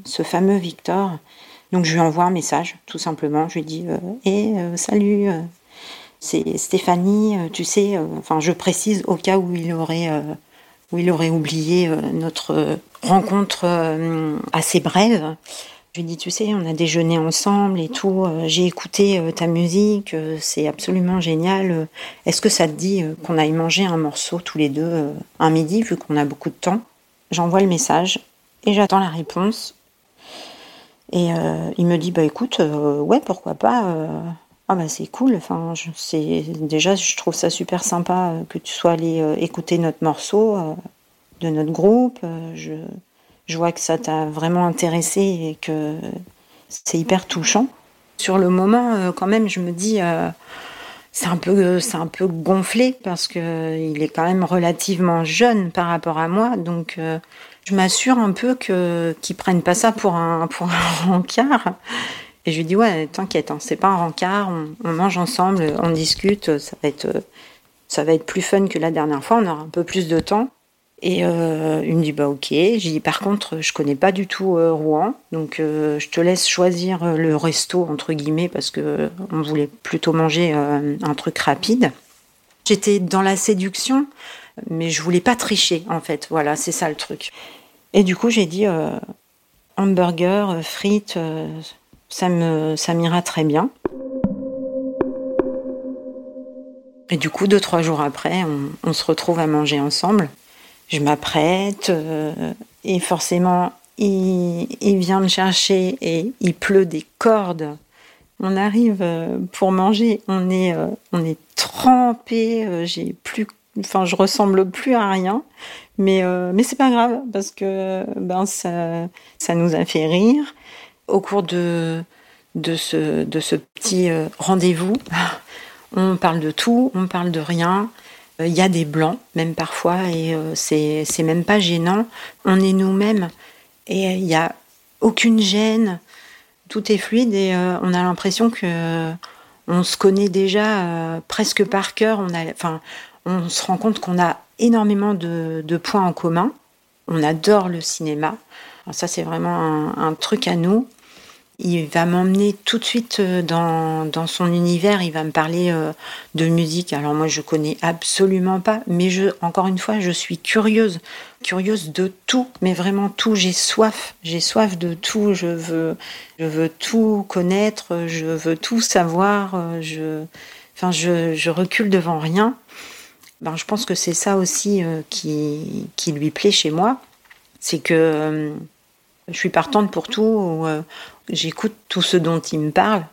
ce fameux Victor. Donc je lui envoie un message tout simplement. Je lui dis hé salut c'est Stéphanie, euh, tu sais, euh, enfin je précise au cas où il aurait, euh, où il aurait oublié notre rencontre assez brève. Je lui dis, tu sais, on a déjeuné ensemble et tout, j'ai écouté ta musique, c'est absolument génial. Est-ce que ça te dit qu'on aille manger un morceau tous les deux un midi, vu qu'on a beaucoup de temps? J'envoie le message et j'attends la réponse. Et il me dit, bah écoute, ouais, pourquoi pas ah bah c'est cool, enfin, c'est déjà je trouve ça super sympa euh, que tu sois allé euh, écouter notre morceau euh, de notre groupe. je, vois que ça t'a vraiment intéressé et que c'est hyper touchant. Sur le moment, quand même, je me dis c'est un peu c'est un peu gonflé parce que il est quand même relativement jeune par rapport à moi, donc je m'assure un peu que qu'ils prennent pas ça pour un pour un <laughs> rencard et je lui dis ouais, t'inquiète, hein, c'est pas un rencard, on, mange ensemble, on discute, ça va être ça va être plus fun que la dernière fois, on aura un peu plus de temps. Et euh, il me dit bah ok. J'ai dit par contre je connais pas du tout euh, Rouen, donc euh, je te laisse choisir le resto entre guillemets parce que on voulait plutôt manger un truc rapide. J'étais dans la séduction, mais je voulais pas tricher en fait. Voilà, c'est ça le truc. Et du coup j'ai dit hamburger, frites ça me, ça m'ira très bien. Et du coup, deux, trois jours après, on, se retrouve à manger ensemble. Je m'apprête euh, et forcément, il, vient me chercher et il pleut des cordes. On arrive euh, pour manger, on est, euh, on est trempé, j'ai plus, enfin, je ressemble plus à rien, mais, mais c'est pas grave parce que ben ça, ça nous a fait rire au cours de, de, ce, de ce petit euh, rendez-vous. <laughs> On parle de tout, on parle de rien. Euh, il y a des blancs, même parfois, et euh, c'est, c'est même pas gênant. On est nous-mêmes et il n'y a aucune gêne. Tout est fluide et on a l'impression que on se connaît déjà presque par cœur. On, a, enfin, on se rend compte qu'on a énormément de, de, points en commun. On adore le cinéma. Ça, c'est vraiment un, truc à nous il va m'emmener tout de suite euh, dans, son univers, il va me parler euh, de musique. Alors moi je connais absolument pas, mais je, encore une fois, je suis curieuse, curieuse de tout, mais vraiment tout. J'ai soif, j'ai soif de tout. Je veux, je veux tout connaître, je veux tout savoir. Euh, je, enfin, je recule devant rien. Ben, je pense que c'est ça aussi qui, qui lui plaît chez moi, c'est que je suis partante pour tout. Euh, j'écoute tout ce dont il me parle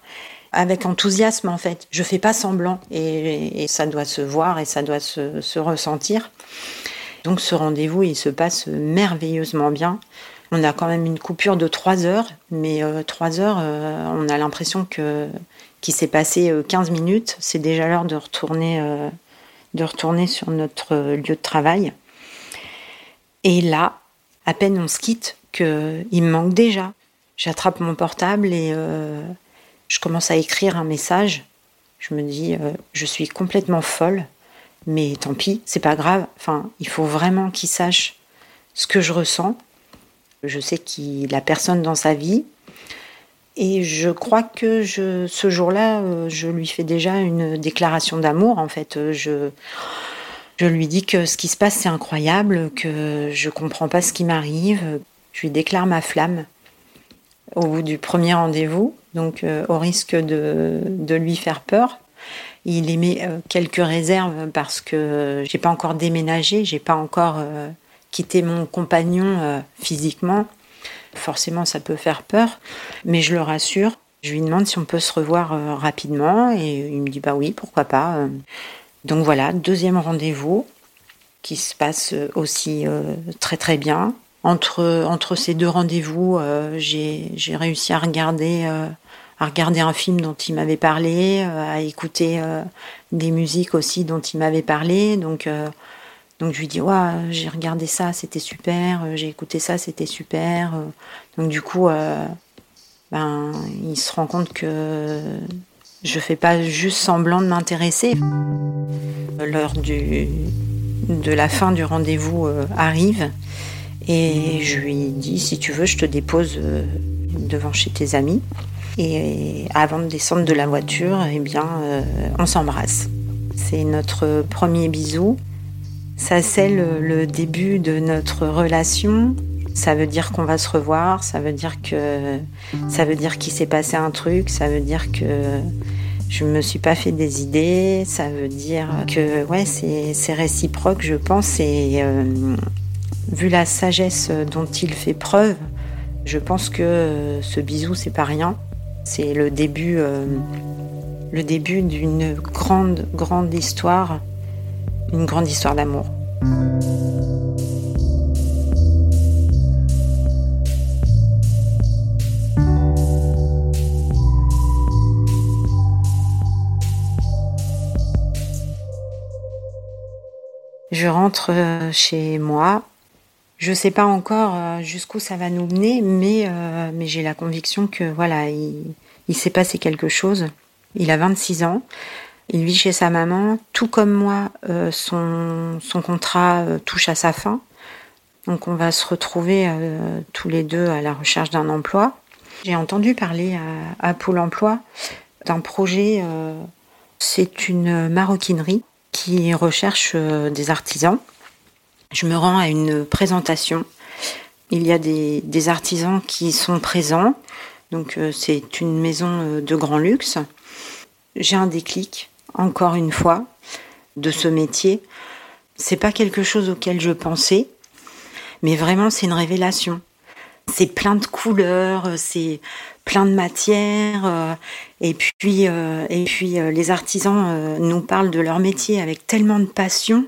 avec enthousiasme en fait. Je fais pas semblant et, ça doit se voir et ça doit se, ressentir. Donc ce rendez-vous, il se passe merveilleusement bien. On a quand même une coupure de trois heures, mais euh, heures, euh, on a l'impression que qu'il s'est passé 15 minutes. C'est déjà l'heure de retourner, de retourner sur notre lieu de travail. Et là, à peine on se quitte, il me manque déjà. J'attrape mon portable et euh, je commence à écrire un message. Je me dis, euh, je suis complètement folle, mais tant pis, c'est pas grave. Enfin, il faut vraiment qu'il sache ce que je ressens. Je sais qu'il a personne dans sa vie. Et je crois que ce jour-là, euh, je lui fais déjà une déclaration d'amour. En fait, je, je lui dis que ce qui se passe, c'est incroyable, que je comprends pas ce qui m'arrive, je lui déclare ma flamme au bout du premier rendez-vous, donc euh, au risque de, lui faire peur. Il émet quelques réserves parce que j'ai pas encore déménagé, j'ai pas encore quitté mon compagnon physiquement. Forcément, ça peut faire peur, mais je le rassure. Je lui demande si on peut se revoir rapidement et il me dit bah oui, pourquoi pas. Donc voilà, deuxième rendez-vous qui se passe aussi très très bien. Entre, ces deux rendez-vous, j'ai réussi à regarder à regarder un film dont il m'avait parlé, euh, à écouter euh, des musiques aussi dont il m'avait parlé. Donc, euh, je lui dis, ouais, j'ai regardé ça, c'était super, j'ai écouté ça, c'était super. Donc du coup, ben, il se rend compte que je fais pas juste semblant de m'intéresser. L'heure de la fin du rendez-vous arrive et je lui dis, si tu veux, je te dépose devant chez tes amis. Et avant de descendre de la voiture, eh bien, euh, on s'embrasse. C'est notre premier bisou. Ça scelle le début de notre relation. Ça veut dire qu'on va se revoir. Ça veut dire que ça veut dire qu'il s'est passé un truc. Ça veut dire que je me suis pas fait des idées. Ça veut dire que ouais, c'est réciproque, je pense. Et euh, vu la sagesse dont il fait preuve, je pense que ce bisou c'est pas rien. C'est le début, euh, le début d'une grande, grande histoire, une grande histoire d'amour. Je rentre euh, chez moi. Je ne sais pas encore euh, jusqu'où ça va nous mener, mais, mais j'ai la conviction que voilà, il, il s'est passé quelque chose. Il a 26 ans. Il vit chez sa maman. Tout comme moi, euh, son, son, contrat euh, touche à sa fin. Donc on va se retrouver euh, tous les deux à la recherche d'un emploi. J'ai entendu parler à Pôle Emploi d'un projet. c'est une maroquinerie qui recherche des artisans. Je me rends à une présentation. Il y a des, artisans qui sont présents. Donc euh, c'est une maison euh, de grand luxe. J'ai un déclic, encore une fois, de ce métier. C'est pas quelque chose auquel je pensais, mais vraiment c'est une révélation. C'est plein de couleurs, c'est plein de matières, euh, et puis et puis les artisans nous parlent de leur métier avec tellement de passion.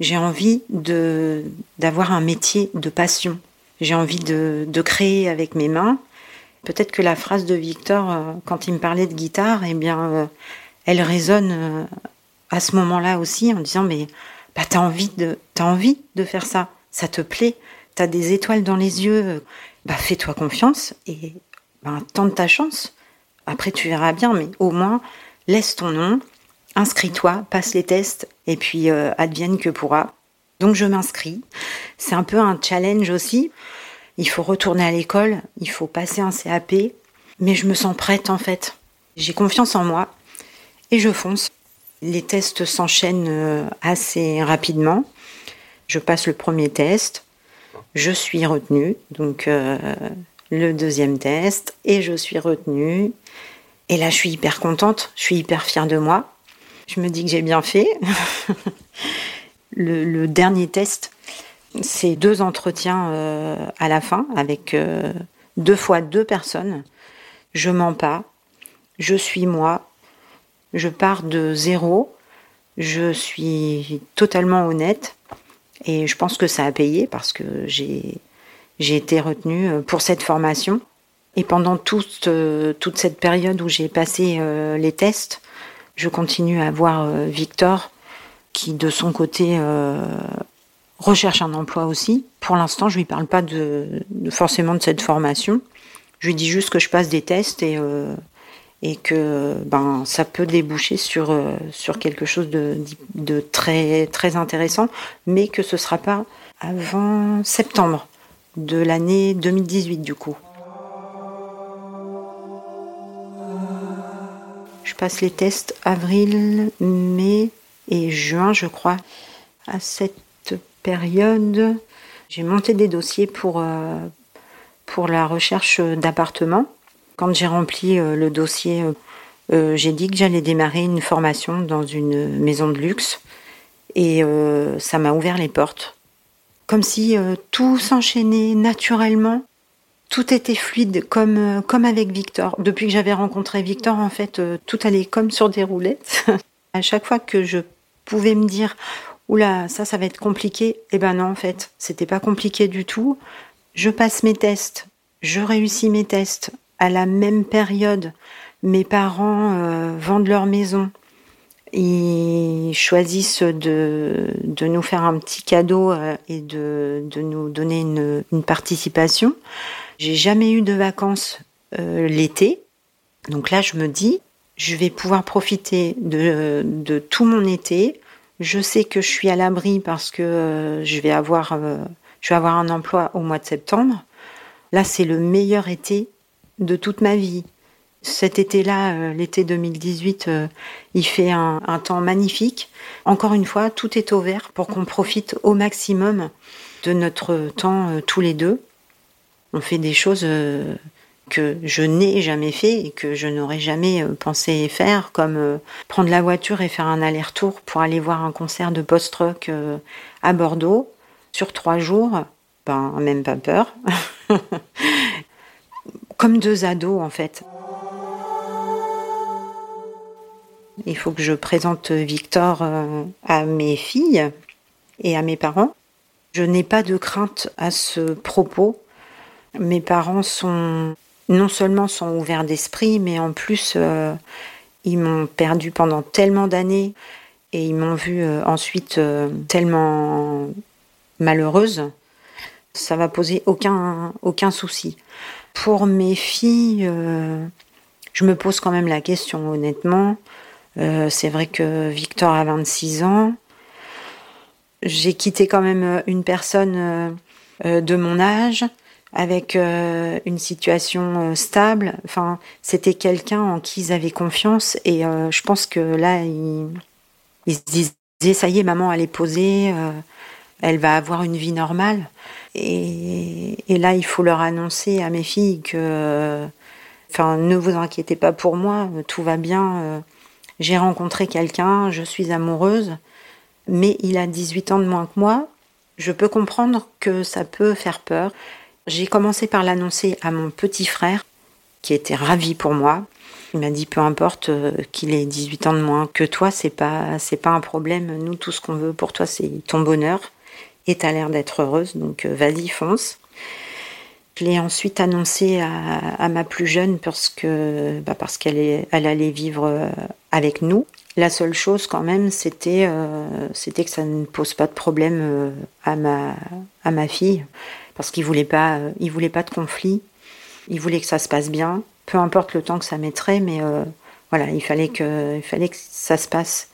J'ai envie de d'avoir un métier de passion. J'ai envie de, de créer avec mes mains. Peut-être que la phrase de Victor, euh, quand il me parlait de guitare, eh bien, euh, elle résonne euh, à ce moment-là aussi en disant mais bah, t'as envie de as envie de faire ça, ça te plaît, t'as des étoiles dans les yeux, bah fais-toi confiance et bah, tente ta chance. Après tu verras bien, mais au moins laisse ton nom, inscris-toi, passe les tests et puis advienne que pourra. Donc je m'inscris. C'est un peu un challenge aussi il faut retourner à l'école, il faut passer un CAP, mais je me sens prête en fait. J'ai confiance en moi et je fonce. Les tests s'enchaînent euh, assez rapidement. Je passe le premier test, je suis retenue, donc euh, le deuxième test, et je suis retenue. Et là, je suis hyper contente, je suis hyper fière de moi. Je me dis que j'ai bien fait. <laughs> le dernier test, c'est deux entretiens euh, à la fin avec euh, deux fois deux personnes. Je mens pas, je suis moi, je pars de zéro, je suis totalement honnête et je pense que ça a payé parce que j'ai été retenue euh, pour cette formation. Et pendant toute, toute cette période où j'ai passé les tests, je continue à voir Victor qui de son côté recherche un emploi aussi. Pour l'instant, je lui parle pas de, forcément de cette formation. Je lui dis juste que je passe des tests et, euh, que ben ça peut déboucher sur euh, sur quelque chose de, de, très très intéressant, mais que ce sera pas avant septembre de l'année 2018 du coup. Passe les tests avril, mai et juin, je crois. À cette période, j'ai monté des dossiers pour, euh, pour la recherche d'appartements. Quand j'ai rempli euh, le dossier euh, j'ai dit que j'allais démarrer une formation dans une maison de luxe et ça m'a ouvert les portes. Comme si tout s'enchaînait naturellement tout était fluide comme euh, comme avec Victor. Depuis que j'avais rencontré Victor, en fait, euh, tout allait comme sur des roulettes. <laughs> à chaque fois que je pouvais me dire oula, ça ça va être compliqué, eh ben non en fait, c'était pas compliqué du tout. Je passe mes tests, je réussis mes tests à la même période. Mes parents euh, vendent leur maison. Ils choisissent de, de nous faire un petit cadeau et de, de nous donner une, une participation. J'ai jamais eu de vacances euh, l'été. Donc là, je me dis, je vais pouvoir profiter de, tout mon été. Je sais que je suis à l'abri parce que euh, je, vais avoir, euh, je vais avoir un emploi au mois de septembre. Là, c'est le meilleur été de toute ma vie. Cet été-là, l'été 2018, il fait un, temps magnifique. Encore une fois, tout est ouvert pour qu'on profite au maximum de notre temps tous les deux on fait des choses euh, que je n'ai jamais fait et que je n'aurais jamais euh, pensé faire, comme euh, prendre la voiture et faire un aller-retour pour aller voir un concert de post-rock à Bordeaux sur trois jours. Ben, même pas peur. <laughs> comme deux ados, en fait. Il faut que je présente Victor à mes filles et à mes parents. Je n'ai pas de crainte à ce propos mes parents sont non seulement sont ouverts d'esprit, mais en plus euh, ils m'ont perdu pendant tellement d'années et ils m'ont vue euh, ensuite euh, tellement malheureuse. Ça va poser aucun aucun souci. Pour mes filles, je me pose quand même la question honnêtement. c'est vrai que Victor a 26 ans. J'ai quitté quand même une personne de mon âge avec euh, une situation euh, stable. Enfin, c'était quelqu'un en qui ils avaient confiance et euh, je pense que là, ils, se disaient ça y est, maman, elle est posée, elle va avoir une vie normale. Et, et, là, il faut leur annoncer à mes filles que, enfin, ne vous inquiétez pas pour moi, tout va bien. J'ai rencontré quelqu'un, je suis amoureuse, mais il a 18 ans de moins que moi. Je peux comprendre que ça peut faire peur. J'ai commencé par l'annoncer à mon petit frère, qui était ravi pour moi. Il m'a dit peu importe euh, qu'il ait 18 ans de moins que toi, c'est pas c'est pas un problème. Nous tout ce qu'on veut pour toi c'est ton bonheur et t'as l'air d'être heureuse donc euh, vas-y fonce. Je l'ai ensuite annoncé à, ma plus jeune parce que bah parce qu'elle elle allait vivre euh, avec nous. La seule chose quand même c'était c'était que ça ne pose pas de problème à ma à ma fille parce qu'il voulait pas, euh, il voulait pas de conflit. Il voulait que ça se passe bien, peu importe le temps que ça mettrait, mais euh, voilà, il fallait que, il fallait que ça se passe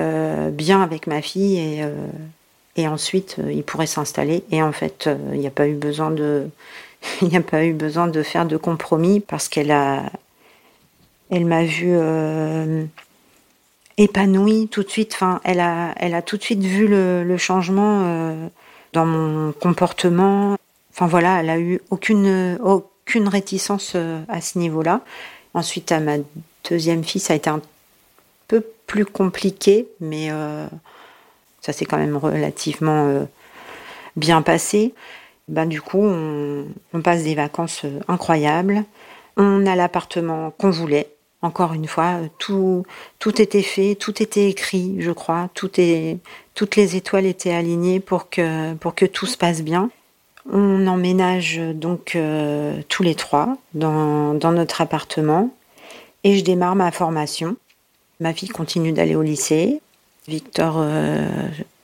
euh, bien avec ma fille et, et ensuite il pourrait s'installer. Et en fait, il n'y a pas eu besoin de, <laughs> il n'y a pas eu besoin de faire de compromis parce qu'elle a, elle m'a vu épanouie tout de suite. Enfin, elle a, elle a tout de suite vu le, le changement dans mon comportement. Enfin voilà, elle a eu aucune, aucune réticence euh, à ce niveau-là. Ensuite, à ma deuxième fille, ça a été un peu plus compliqué, mais euh, ça s'est quand même relativement euh, bien passé. Ben, du coup, on, on passe des vacances incroyables. On a l'appartement qu'on voulait. Encore une fois, tout, tout était fait, tout était écrit, je crois. Toutes les étoiles étaient alignées pour que, tout se passe bien. On emménage donc euh, tous les trois dans, notre appartement et je démarre ma formation. Ma fille continue d'aller au lycée. Victor euh,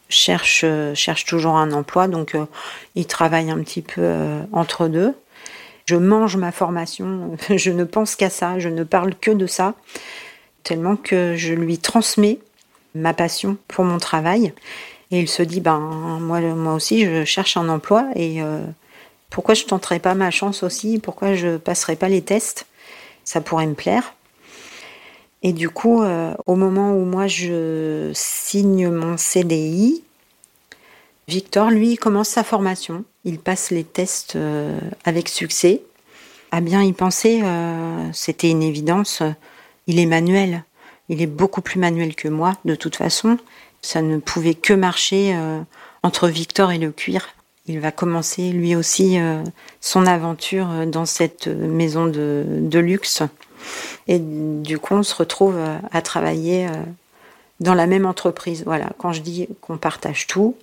cherche, cherche toujours un emploi, donc euh, il travaille un petit peu entre deux. Je mange ma formation, <laughs> je ne pense qu'à ça, je ne parle que de ça, tellement que je lui transmets ma passion pour mon travail. Et il se dit, ben moi, moi aussi, je cherche un emploi et euh, pourquoi je tenterais pas ma chance aussi? Pourquoi je passerais pas les tests? Ça pourrait me plaire. Et du coup, euh, au moment où moi je signe mon CDI, Victor, lui, commence sa formation. Il passe les tests euh, avec succès. À bien y penser, euh, c'était une évidence. il est manuel. Il est beaucoup plus manuel que moi, de toute façon. Ça ne pouvait que marcher euh, entre Victor et le cuir. Il va commencer lui aussi son aventure dans cette maison de, de, luxe. Et du coup, on se retrouve à travailler dans la même entreprise. Voilà, quand je dis qu'on partage tout,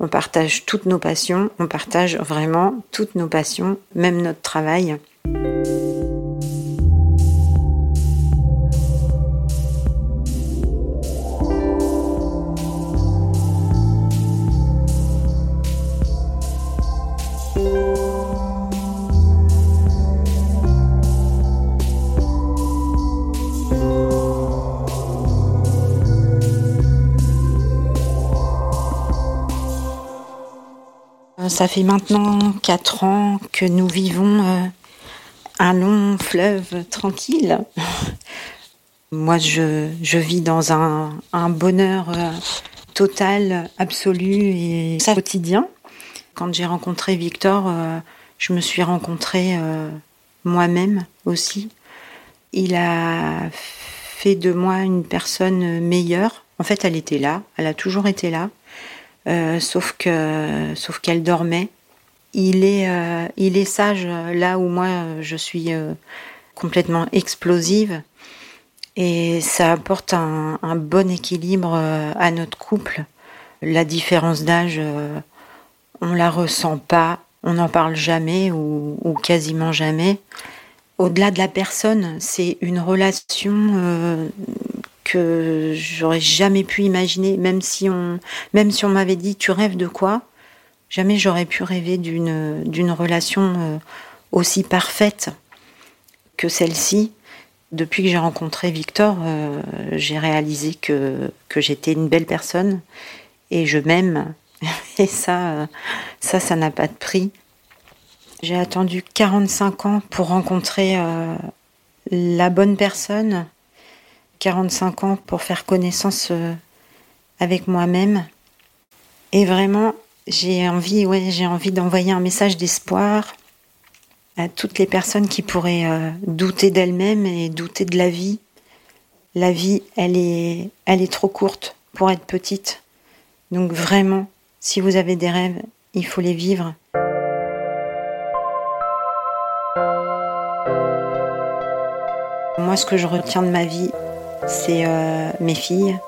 on partage toutes nos passions, on partage vraiment toutes nos passions, même notre travail. Ça fait maintenant quatre ans que nous vivons euh, un long fleuve tranquille. <laughs> Moi, je, vis dans un, bonheur euh, total, absolu et quotidien. Quand j'ai rencontré Victor, euh, je me suis rencontrée moi-même aussi. Il a fait de moi une personne meilleure. En fait, elle était là, elle a toujours été là. Euh, sauf que sauf qu'elle dormait. Il est euh, il est sage là où moi je suis euh, complètement explosive et ça apporte un, bon équilibre à notre couple. La différence d'âge, on la ressent pas, on n'en parle jamais ou quasiment jamais. Au-delà de la personne, c'est une relation que j'aurais jamais pu imaginer, même si on, même si on m'avait dit tu rêves de quoi, jamais j'aurais pu rêver d'une d'une relation euh, aussi parfaite que celle-ci. Depuis que j'ai rencontré Victor, euh, j'ai réalisé que que j'étais une belle personne et je m'aime. <laughs> Et ça, ça, ça n'a pas de prix. J'ai attendu 45 ans pour rencontrer euh, la bonne personne 45 ans pour faire connaissance euh, avec moi-même. Et vraiment, j'ai envie, ouais, j'ai envie d'envoyer un message d'espoir à toutes les personnes qui pourraient euh, douter d'elles-mêmes et douter de la vie. La vie, elle est, elle est trop courte pour être petite. Donc vraiment, si vous avez des rêves, il faut les vivre. Moi, ce que je retiens de ma vie, c'est euh, mes filles,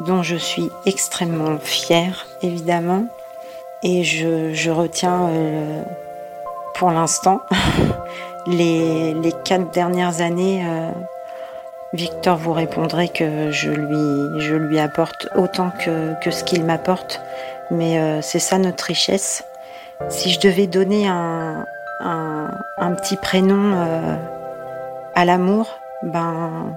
dont je suis extrêmement fière, évidemment. Et je, retiens euh, pour l'instant <laughs> les, quatre dernières années. Euh, Victor vous répondrait que je lui, je lui apporte autant que, que ce qu'il m'apporte. Mais c'est ça notre richesse. Si je devais donner un, un, un petit prénom à l'amour, ben